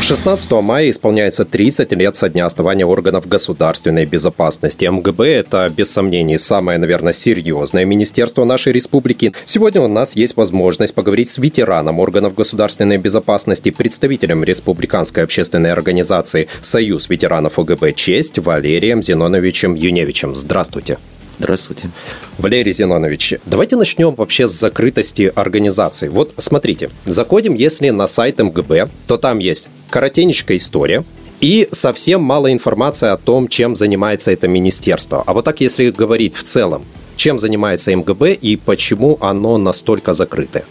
16 мая исполняется 30 лет со дня основания органов государственной безопасности. МГБ – это, без сомнений, самое, наверное, серьезное министерство нашей республики. Сегодня у нас есть возможность поговорить с ветераном органов государственной безопасности, представителем республиканской общественной организации «Союз ветеранов ОГБ Честь» Валерием Зиноновичем Юневичем. Здравствуйте. Здравствуйте. Валерий Зинонович, давайте начнем вообще с закрытости организации. Вот смотрите, заходим, если на сайт МГБ, то там есть коротенечкая история, и совсем мало информации о том, чем занимается это министерство. А вот так, если говорить в целом, чем занимается МГБ и почему оно настолько закрытое?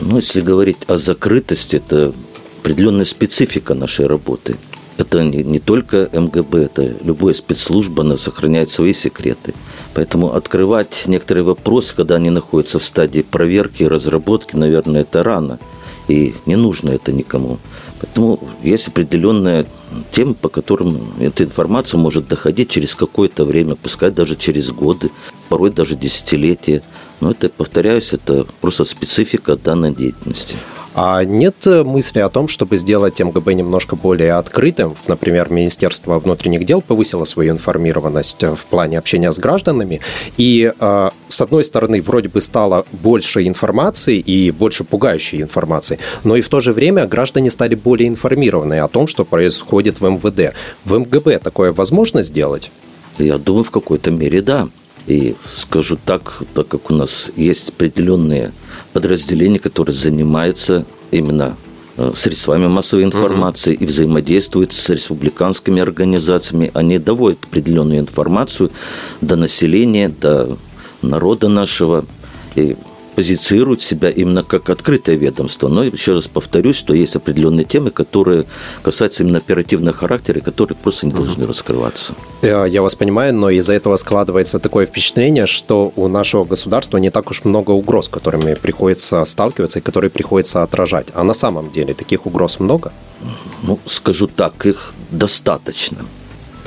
Ну, если говорить о закрытости, это определенная специфика нашей работы. Это не, не только МГБ, это любая спецслужба, она сохраняет свои секреты. Поэтому открывать некоторые вопросы, когда они находятся в стадии проверки, разработки, наверное, это рано. И не нужно это никому. Поэтому есть определенная тема, по которым эта информация может доходить через какое-то время, пускай даже через годы, порой даже десятилетия. Но это, повторяюсь, это просто специфика данной деятельности. А нет мысли о том, чтобы сделать МГБ немножко более открытым? Например, Министерство внутренних дел повысило свою информированность в плане общения с гражданами, и а, одной стороны, вроде бы стало больше информации и больше пугающей информации, но и в то же время граждане стали более информированы о том, что происходит в МВД. В МГБ такое возможно сделать? Я думаю, в какой-то мере да. И скажу так, так как у нас есть определенные подразделения, которые занимаются именно э, средствами массовой информации угу. и взаимодействуют с республиканскими организациями. Они доводят определенную информацию до населения, до народа нашего. И позицирует себя именно как открытое ведомство. Но еще раз повторюсь, что есть определенные темы, которые касаются именно оперативного характера, которые просто не должны раскрываться. Э, я вас понимаю, но из-за этого складывается такое впечатление, что у нашего государства не так уж много угроз, которыми приходится сталкиваться и которые приходится отражать. А на самом деле таких угроз много? Ну, скажу так, их достаточно.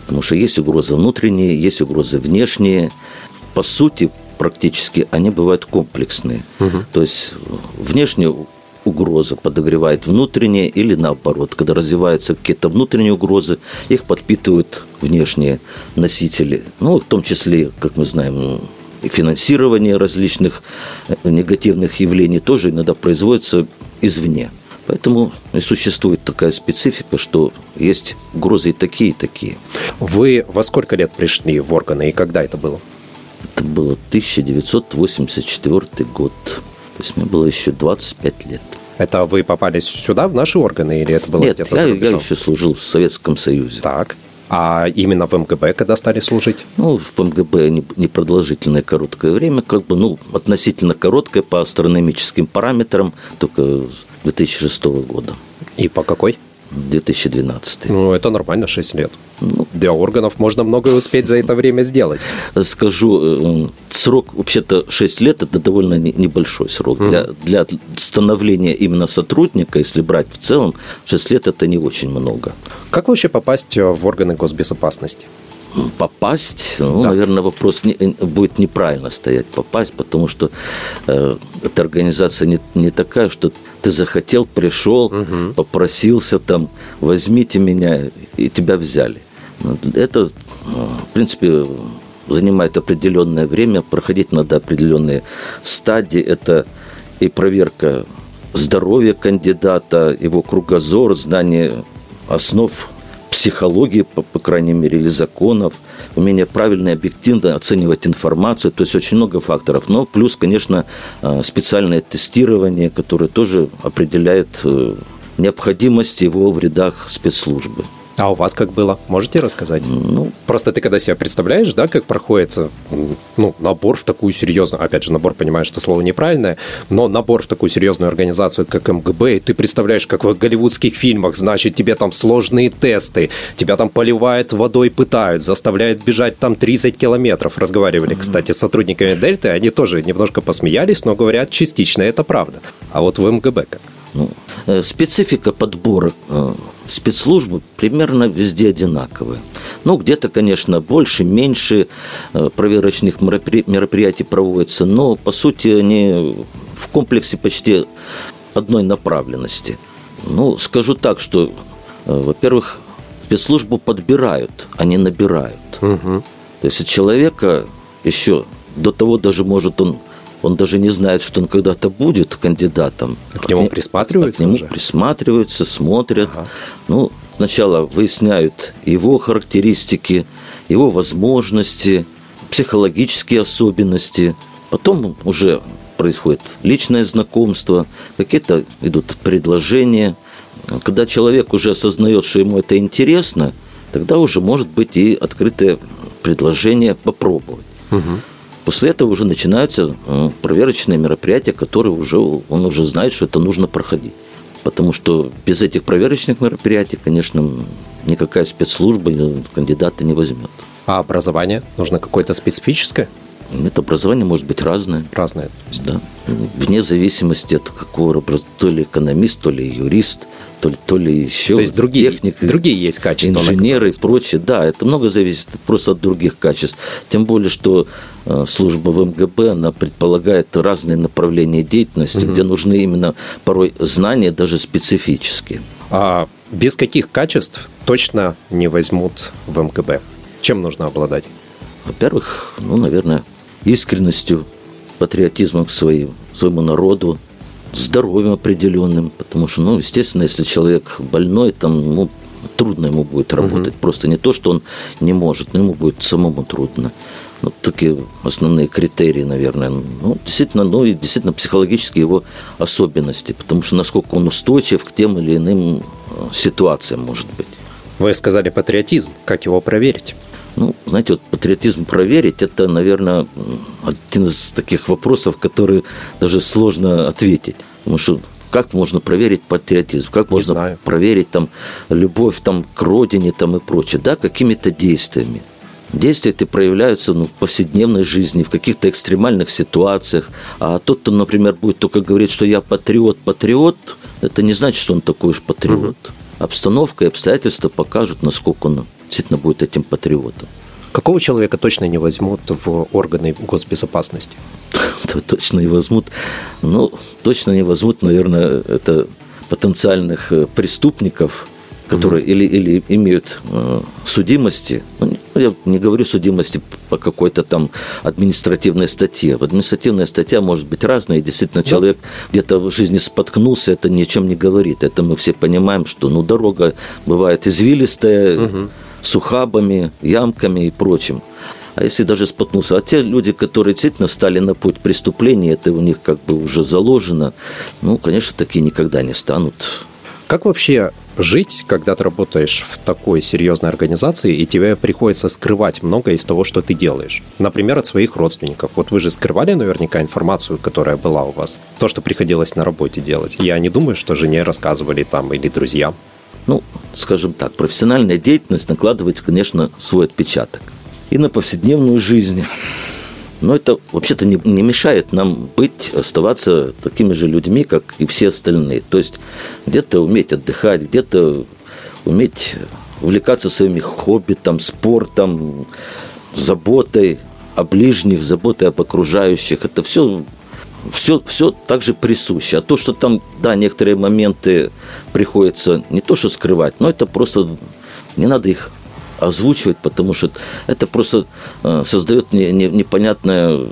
Потому что есть угрозы внутренние, есть угрозы внешние. По сути, практически, они бывают комплексные. Угу. То есть внешняя угроза подогревает внутренние или наоборот. Когда развиваются какие-то внутренние угрозы, их подпитывают внешние носители. Ну, в том числе, как мы знаем, финансирование различных э, негативных явлений тоже иногда производится извне. Поэтому и существует такая специфика, что есть угрозы и такие, и такие. Вы во сколько лет пришли в органы и когда это было? Это было 1984 год. То есть мне было еще 25 лет. Это вы попали сюда, в наши органы, или это было Нет, где-то я, я еще служил в Советском Союзе. Так. А именно в МГБ, когда стали служить? Ну, в МГБ непродолжительное короткое время, как бы, ну, относительно короткое по астрономическим параметрам, только с 2006 года. И по какой? 2012. Ну, это нормально, 6 лет. Ну, Для органов можно многое успеть за это время сделать. Скажу, э, срок, вообще-то 6 лет – это довольно небольшой срок. Для, для становления именно сотрудника, если брать в целом, 6 лет – это не очень много. Как вообще попасть в органы госбезопасности? Попасть, ну, да. наверное, вопрос не, э, будет неправильно стоять попасть, потому что э, эта организация не, не такая, что ты захотел, пришел, угу. попросился там, возьмите меня, и тебя взяли. Ну, это, э, в принципе, занимает определенное время, проходить надо определенные стадии. Это и проверка здоровья кандидата, его кругозор, знание основ психологии, по, по крайней мере, или законов, умение правильно и объективно оценивать информацию, то есть очень много факторов. Но плюс, конечно, э, специальное тестирование, которое тоже определяет э, необходимость его в рядах спецслужбы. А у вас как было? Можете рассказать? Ну, просто ты когда себя представляешь, да, как проходит ну, набор в такую серьезную, опять же, набор, понимаешь, что слово неправильное, но набор в такую серьезную организацию, как МГБ, и ты представляешь, как в голливудских фильмах, значит, тебе там сложные тесты, тебя там поливают водой, пытают, заставляют бежать там 30 километров. Разговаривали, кстати, с сотрудниками Дельты, они тоже немножко посмеялись, но говорят, частично это правда. А вот в МГБ как? Ну, э, специфика подбора э, в спецслужбы примерно везде одинаковая. Ну, где-то, конечно, больше, меньше э, проверочных мероприятий проводится, но, по сути, они в комплексе почти одной направленности. Ну, скажу так, что, во-первых, спецслужбу подбирают, а не набирают. Угу. То есть человека еще до того даже может он он даже не знает, что он когда-то будет кандидатом. А к нему присматриваются? А к нему уже? присматриваются, смотрят. Ага. Ну, сначала выясняют его характеристики, его возможности, психологические особенности. Потом уже происходит личное знакомство, какие-то идут предложения. Когда человек уже осознает, что ему это интересно, тогда уже может быть и открытое предложение попробовать. Угу. После этого уже начинаются э, проверочные мероприятия, которые уже он уже знает, что это нужно проходить. Потому что без этих проверочных мероприятий, конечно, никакая спецслужба кандидата не возьмет. А образование нужно какое-то специфическое? Это образование может быть разное. Разное. Да. Вне зависимости от какого то ли экономист, то ли юрист, то ли, то ли еще то есть другие, техник, другие есть качества. Инженеры и прочее. Да, это много зависит просто от других качеств. Тем более, что э, служба в МГБ, она предполагает разные направления деятельности, угу. где нужны именно порой знания даже специфические. А без каких качеств точно не возьмут в МГБ? Чем нужно обладать? Во-первых, ну, наверное, искренностью, патриотизмом к своим, своему народу, здоровьем определенным, потому что, ну, естественно, если человек больной, там, ну, трудно ему будет работать. Угу. Просто не то, что он не может, но ему будет самому трудно. Вот такие основные критерии, наверное. Ну, действительно, ну и действительно психологические его особенности, потому что насколько он устойчив к тем или иным э, ситуациям, может быть. Вы сказали патриотизм. Как его проверить? Ну, знаете, вот патриотизм проверить, это, наверное, один из таких вопросов, которые даже сложно ответить. Потому что как можно проверить патриотизм, как Не можно знаю. проверить там любовь там, к родине там, и прочее, да, какими-то действиями. Действия эти проявляются ну, в повседневной жизни, в каких-то экстремальных ситуациях. А тот, кто, например, будет только говорить, что я патриот, патриот, это не значит, что он такой уж патриот. Угу. Обстановка и обстоятельства покажут, насколько он действительно будет этим патриотом. Какого человека точно не возьмут в органы госбезопасности? Точно не возьмут. Ну, точно не возьмут, наверное, это потенциальных э, преступников, которые mm-hmm. или, или имеют э, судимости. Ну, я не говорю судимости по какой-то там административной статье. Административная статья может быть разная, и действительно да. человек где-то в жизни споткнулся, это ни о чем не говорит. Это мы все понимаем, что ну, дорога бывает извилистая, угу. с ухабами, ямками и прочим. А если даже споткнулся, а те люди, которые действительно стали на путь преступления, это у них как бы уже заложено, ну, конечно, такие никогда не станут как вообще жить, когда ты работаешь в такой серьезной организации, и тебе приходится скрывать многое из того, что ты делаешь? Например, от своих родственников. Вот вы же скрывали наверняка информацию, которая была у вас. То, что приходилось на работе делать. Я не думаю, что жене рассказывали там или друзьям. Ну, скажем так, профессиональная деятельность накладывает, конечно, свой отпечаток. И на повседневную жизнь. Но это вообще-то не, не мешает нам быть, оставаться такими же людьми, как и все остальные. То есть где-то уметь отдыхать, где-то уметь увлекаться своими хобби, там, спортом, заботой о ближних, заботой об окружающих. Это все все, все также присуще. А то, что там, да, некоторые моменты приходится не то что скрывать, но это просто не надо их озвучивать, потому что это просто э, создает непонятное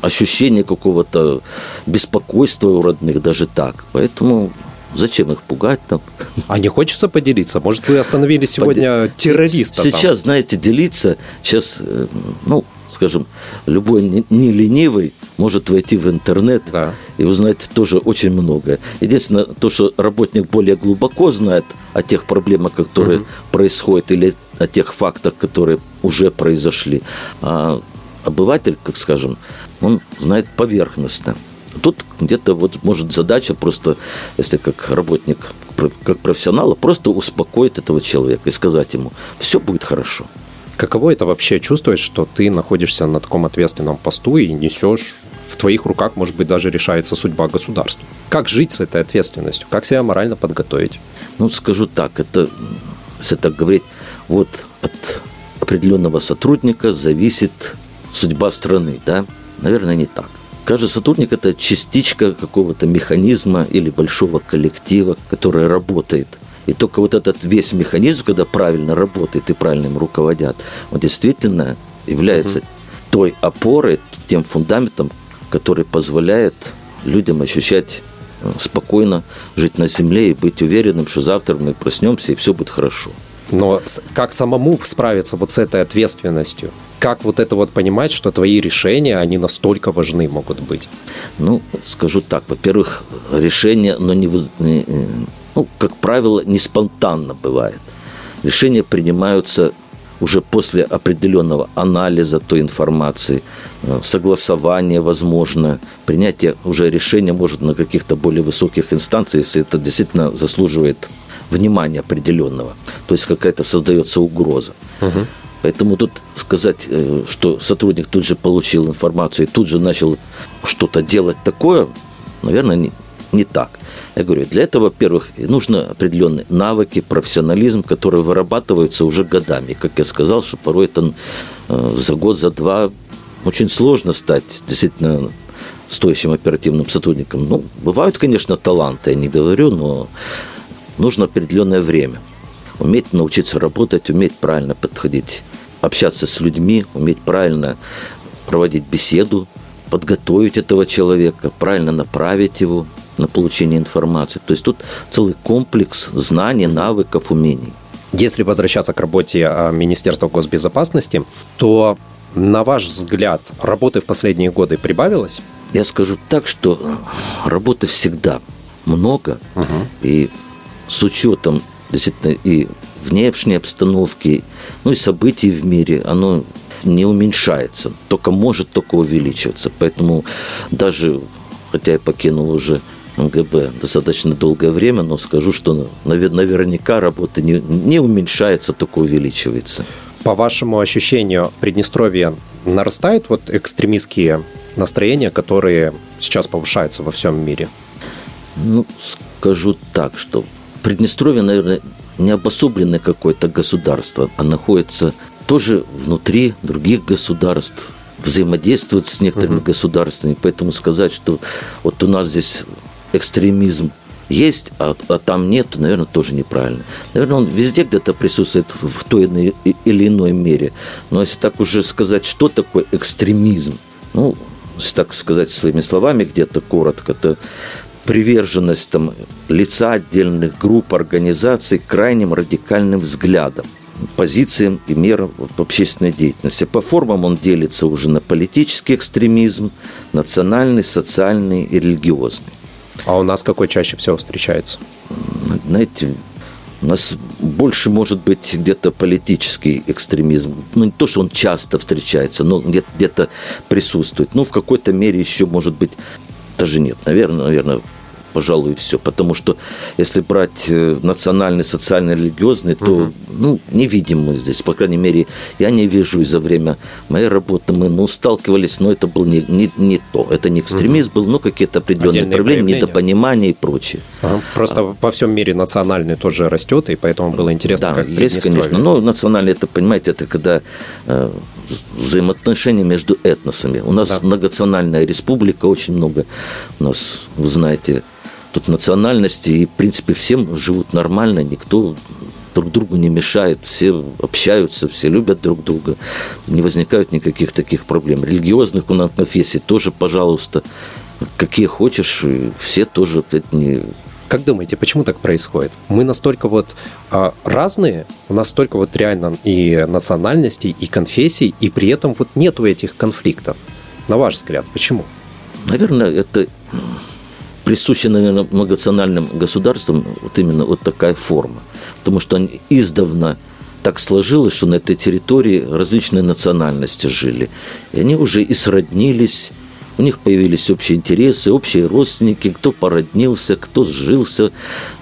ощущение какого-то беспокойства у родных, даже так. Поэтому Зачем их пугать там? А не хочется поделиться? Может, вы остановили сегодня Под... террориста? Сейчас, там? знаете, делиться, сейчас, э, ну, скажем, любой не ленивый может войти в интернет да. И узнать тоже очень многое. Единственное, то, что работник более глубоко знает о тех проблемах, которые угу. происходят, или о тех фактах, которые уже произошли. А обыватель, как скажем, он знает поверхностно. Тут где-то вот может задача просто, если как работник, как профессионала, просто успокоить этого человека и сказать ему, все будет хорошо. Каково это вообще чувствовать, что ты находишься на таком ответственном посту и несешь в твоих руках, может быть, даже решается судьба государства. Как жить с этой ответственностью? Как себя морально подготовить? Ну, скажу так, это, если так говорить, вот от определенного сотрудника зависит судьба страны, да? Наверное, не так. Каждый сотрудник – это частичка какого-то механизма или большого коллектива, который работает. И только вот этот весь механизм, когда правильно работает и правильно им руководят, он действительно является угу. той опорой, тем фундаментом, который позволяет людям ощущать э, спокойно жить на земле и быть уверенным, что завтра мы проснемся и все будет хорошо. Но как самому справиться вот с этой ответственностью? Как вот это вот понимать, что твои решения, они настолько важны могут быть? Ну, скажу так. Во-первых, решения, но не, не ну, как правило, не спонтанно бывает. Решения принимаются уже после определенного анализа той информации, э, согласования, возможно, принятие уже решения может на каких-то более высоких инстанциях, если это действительно заслуживает внимания определенного. То есть какая-то создается угроза. Угу. Поэтому тут сказать, э, что сотрудник тут же получил информацию и тут же начал что-то делать такое, наверное, не, так. Я говорю, для этого, во-первых, нужно определенные навыки, профессионализм, которые вырабатываются уже годами. Как я сказал, что порой это э, за год, за два очень сложно стать действительно стоящим оперативным сотрудником. Ну, бывают, конечно, таланты, я не говорю, но нужно определенное время. Уметь научиться работать, уметь правильно подходить, общаться с людьми, уметь правильно проводить беседу, подготовить этого человека, правильно направить его на получение информации. То есть тут целый комплекс знаний, навыков, умений. Если возвращаться к работе а, Министерства госбезопасности, то, на ваш взгляд, работы в последние годы прибавилось? Я скажу так, что работы всегда много, угу. и с учетом действительно и внешней обстановки, ну и событий в мире, оно не уменьшается, только может только увеличиваться. Поэтому даже, хотя я покинул уже МГБ достаточно долгое время, но скажу, что наверняка работа не, не уменьшается, только увеличивается. По вашему ощущению, в Приднестровье нарастают вот экстремистские настроения, которые сейчас повышаются во всем мире? Ну, скажу так, что Приднестровье, наверное, не обособленное какое-то государство, а находится тоже внутри других государств, взаимодействует с некоторыми угу. государствами. Поэтому сказать, что вот у нас здесь экстремизм есть, а, а там нет, то, наверное, тоже неправильно. Наверное, он везде где-то присутствует в той или иной мере. Но если так уже сказать, что такое экстремизм, ну, если так сказать своими словами где-то коротко, то приверженность там, лица отдельных групп, организаций крайним радикальным взглядам, позициям и мерам в общественной деятельности. По формам он делится уже на политический экстремизм, национальный, социальный и религиозный. А у нас какой чаще всего встречается? Знаете, у нас больше может быть где-то политический экстремизм. Ну, не то, что он часто встречается, но где-то, где присутствует. Ну, в какой-то мере еще может быть даже нет. Наверное, наверное, пожалуй, все. Потому что если брать э, национальный, социальный, религиозный, то угу. ну, не видим мы здесь. По крайней мере, я не вижу из за время моей работы. Мы ну, сталкивались, но это был не, не, не то. Это не экстремизм угу. был, но какие-то определенные Отдельные проявления, недопонимания и прочее. Ага. Просто а. по всем мире национальный тоже растет, и поэтому было интересно, да, как есть, конечно. Но национальный, это, понимаете, это когда э, взаимоотношения между этносами. У нас да. многонациональная республика, очень много у нас, вы знаете, тут национальности, и, в принципе, всем живут нормально, никто друг другу не мешает, все общаются, все любят друг друга, не возникают никаких таких проблем. Религиозных у нас конфессий тоже, пожалуйста, какие хочешь, все тоже не как думаете, почему так происходит? Мы настолько вот а, разные, у нас столько вот реально и национальностей, и конфессий, и при этом вот нету этих конфликтов. На ваш взгляд, почему? Наверное, это присуща, наверное, многонациональным государствам вот именно вот такая форма. Потому что они издавна так сложилось, что на этой территории различные национальности жили. И они уже и сроднились, у них появились общие интересы, общие родственники, кто породнился, кто сжился,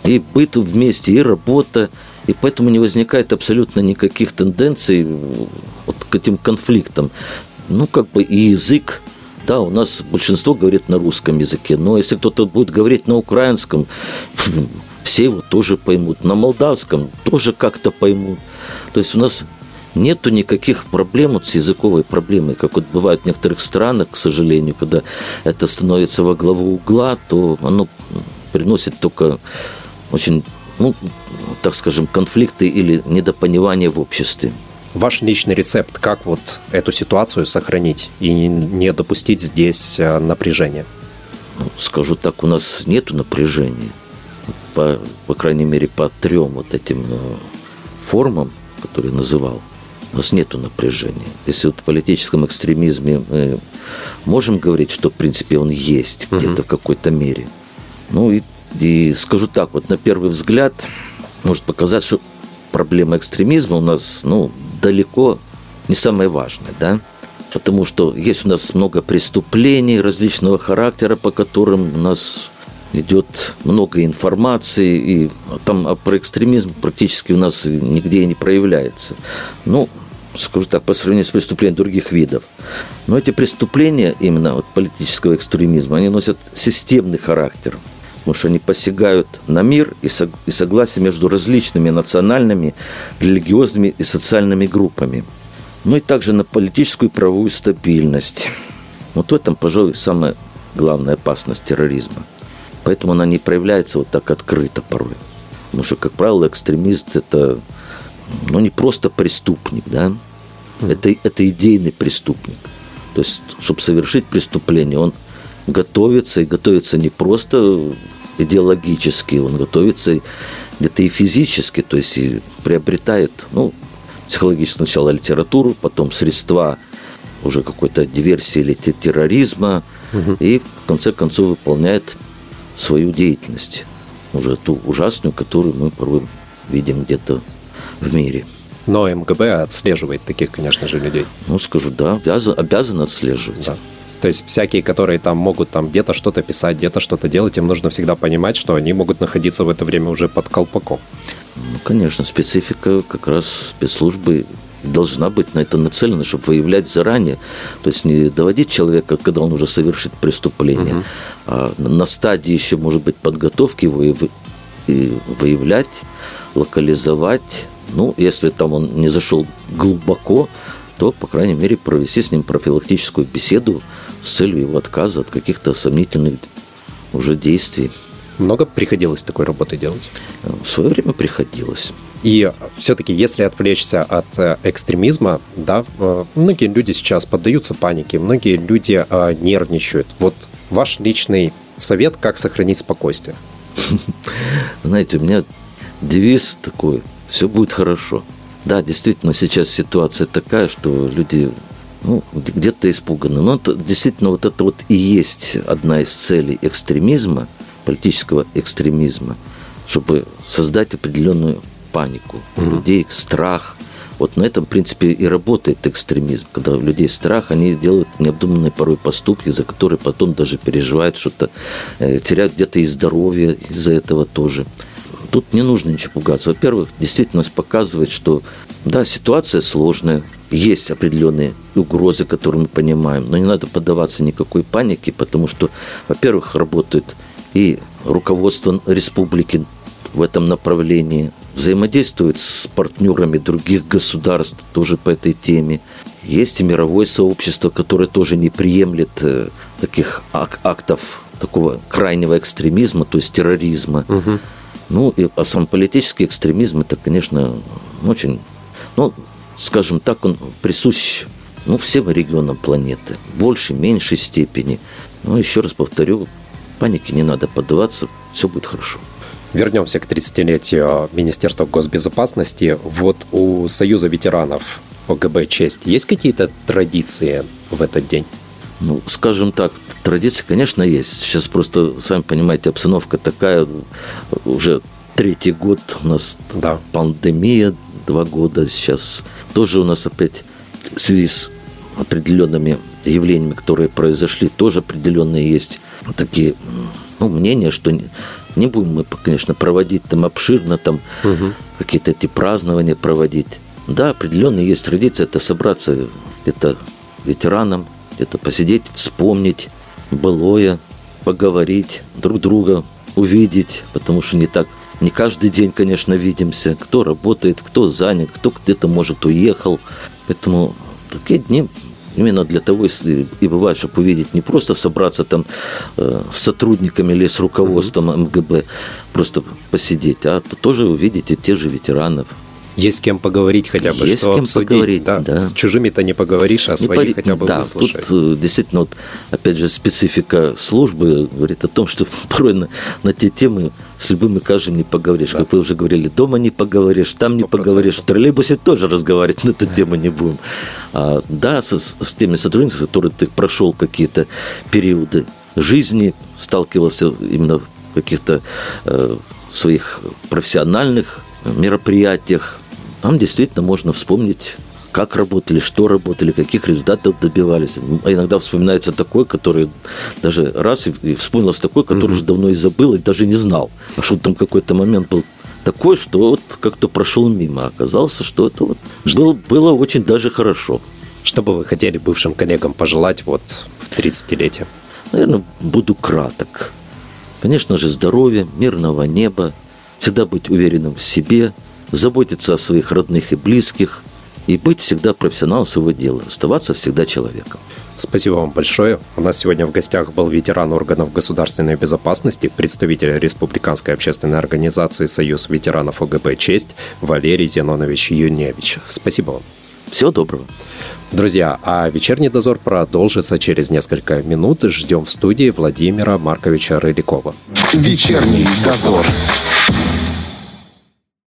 и быт вместе, и работа. И поэтому не возникает абсолютно никаких тенденций вот к этим конфликтам. Ну, как бы и язык Да, у нас большинство говорит на русском языке, но если кто-то будет говорить на украинском, все его тоже поймут. На молдавском тоже как-то поймут. То есть у нас нету никаких проблем вот с языковой проблемой, как вот бывает в некоторых странах, к сожалению, когда это становится во главу угла, то оно приносит только очень, ну, так скажем, конфликты или недопонимание в обществе. Ваш личный рецепт, как вот эту ситуацию сохранить и не допустить здесь э, напряжения? Ну, скажу так, у нас нет напряжения. По, по крайней мере, по трем вот этим э, формам, которые называл, у нас нет напряжения. Если вот в политическом экстремизме мы можем говорить, что, в принципе, он есть где-то uh в какой-то мере. Ну и, и скажу так, вот на первый взгляд может показать, что проблема экстремизма у нас, ну, далеко не самое важное, да? Потому что есть у нас много преступлений различного характера, по которым у нас идет много информации, и там про экстремизм практически у нас нигде и не проявляется. Ну, скажу так, по сравнению с преступлением других видов. Но эти преступления именно от политического экстремизма, они носят системный характер – потому что они посягают на мир и согласие между различными национальными, религиозными и социальными группами. Ну и также на политическую и правовую стабильность. Вот в этом, пожалуй, самая главная опасность терроризма. Поэтому она не проявляется вот так открыто порой. Потому что, как правило, экстремист – это ну, не просто преступник, да? Это, это идейный преступник. То есть, чтобы совершить преступление, он готовится, и готовится не просто идеологически, он готовится где-то и физически, то есть и приобретает, ну, психологически сначала литературу, потом средства уже какой-то диверсии или терроризма, угу. и в конце концов выполняет свою деятельность, уже ту ужасную, которую мы порой видим где-то в мире. Но МГБ отслеживает таких, конечно же, людей. Ну, скажу, да, обязан, обязан отслеживать. Да. То есть всякие, которые там могут там где-то что-то писать, где-то что-то делать, им нужно всегда понимать, что они могут находиться в это время уже под колпаком. Ну, конечно, специфика как раз спецслужбы должна быть на это нацелена, чтобы выявлять заранее. То есть не доводить человека, когда он уже совершит преступление, угу. а на стадии еще, может быть, подготовки его и выявлять, локализовать. Ну, если там он не зашел глубоко, то, по крайней мере, провести с ним профилактическую беседу с целью его отказа от каких-то сомнительных уже действий. Много приходилось такой работы делать? В свое время приходилось. И все-таки, если отвлечься от э, экстремизма, да, э, многие люди сейчас поддаются панике, многие люди э, нервничают. Вот ваш личный совет, как сохранить спокойствие? Знаете, у меня девиз такой, все будет хорошо. Да, действительно, сейчас ситуация такая, что люди ну, где-то испуганы. Но это, действительно, вот это вот и есть одна из целей экстремизма, политического экстремизма, чтобы создать определенную панику у людей, страх. Вот на этом, в принципе, и работает экстремизм. Когда у людей страх, они делают необдуманные порой поступки, за которые потом даже переживают что-то, э, теряют где-то и здоровье из-за этого тоже. Тут не нужно ничего пугаться. Во-первых, действительность показывает, что да, ситуация сложная, есть определенные угрозы, которые мы понимаем, но не надо поддаваться никакой панике, потому что, во-первых, работает и руководство республики в этом направлении, взаимодействует с партнерами других государств тоже по этой теме. Есть и мировое сообщество, которое тоже не приемлет э, таких ак- актов такого крайнего экстремизма, то есть терроризма. Угу. Ну, и, а сам политический экстремизм, это, конечно, очень, ну, скажем так, он присущ ну, всем регионам планеты, в большей, меньшей степени. Но еще раз повторю, панике не надо поддаваться, все будет хорошо. Вернемся к 30-летию Министерства госбезопасности. Вот у Союза ветеранов ОГБ «Честь» есть какие-то традиции в этот день? Ну, скажем так, традиции, конечно, есть. Сейчас просто, сами понимаете, обстановка такая, уже третий год у нас да. пандемия, два года сейчас. Тоже у нас опять в связи с определенными явлениями, которые произошли, тоже определенные есть такие ну, мнения, что не, не будем мы, конечно, проводить там обширно, там угу. какие-то эти празднования проводить. Да, определенные есть традиции, это собраться, это ветеранам, где-то посидеть, вспомнить былое, поговорить, друг друга увидеть, потому что не так не каждый день, конечно, видимся. Кто работает, кто занят, кто где-то, может, уехал. Поэтому такие дни именно для того и бывает, чтобы увидеть, не просто собраться там э, с сотрудниками или с руководством МГБ, просто посидеть, а тоже увидеть и те же ветеранов, есть с кем поговорить хотя бы, Есть что с кем обсудить. поговорить, да. да. С чужими-то не поговоришь, а Не своих пори- хотя бы да, выслушать. Тут э, действительно, вот, опять же, специфика службы говорит о том, что порой на, на те темы с любым и каждым не поговоришь. Как вы уже говорили, дома не поговоришь, там не Сто процентов. поговоришь, в троллейбусе тоже разговаривать на эту тему не будем. А, да, с, с теми сотрудниками, с которыми ты прошел какие-то периоды жизни, сталкивался именно в каких-то э, своих профессиональных мероприятиях, там действительно можно вспомнить как работали, что работали, каких результатов добивались. А иногда вспоминается такой, который даже раз и, вспомнился такой, который уже давно и забыл, и даже не знал. А что там какой-то момент был такой, что вот как-то прошел мимо. А оказалось, что это вот было, было очень даже хорошо. Что бы вы хотели бывшим коллегам пожелать вот в 30-летие? Наверное, буду краток. Конечно же, здоровья, мирного неба, всегда быть уверенным в себе, заботиться о своих родных и близких и быть всегда профессионалом своего дела, оставаться всегда человеком. Спасибо вам большое. У нас сегодня в гостях был ветеран органов государственной безопасности, представитель Республиканской общественной организации «Союз ветеранов ОГБ «Честь» Валерий Зенонович Юневич. Спасибо вам. Всего доброго. Друзья, а вечерний дозор продолжится через несколько минут. Ждем в студии Владимира Марковича Рылякова. Вечерний дозор.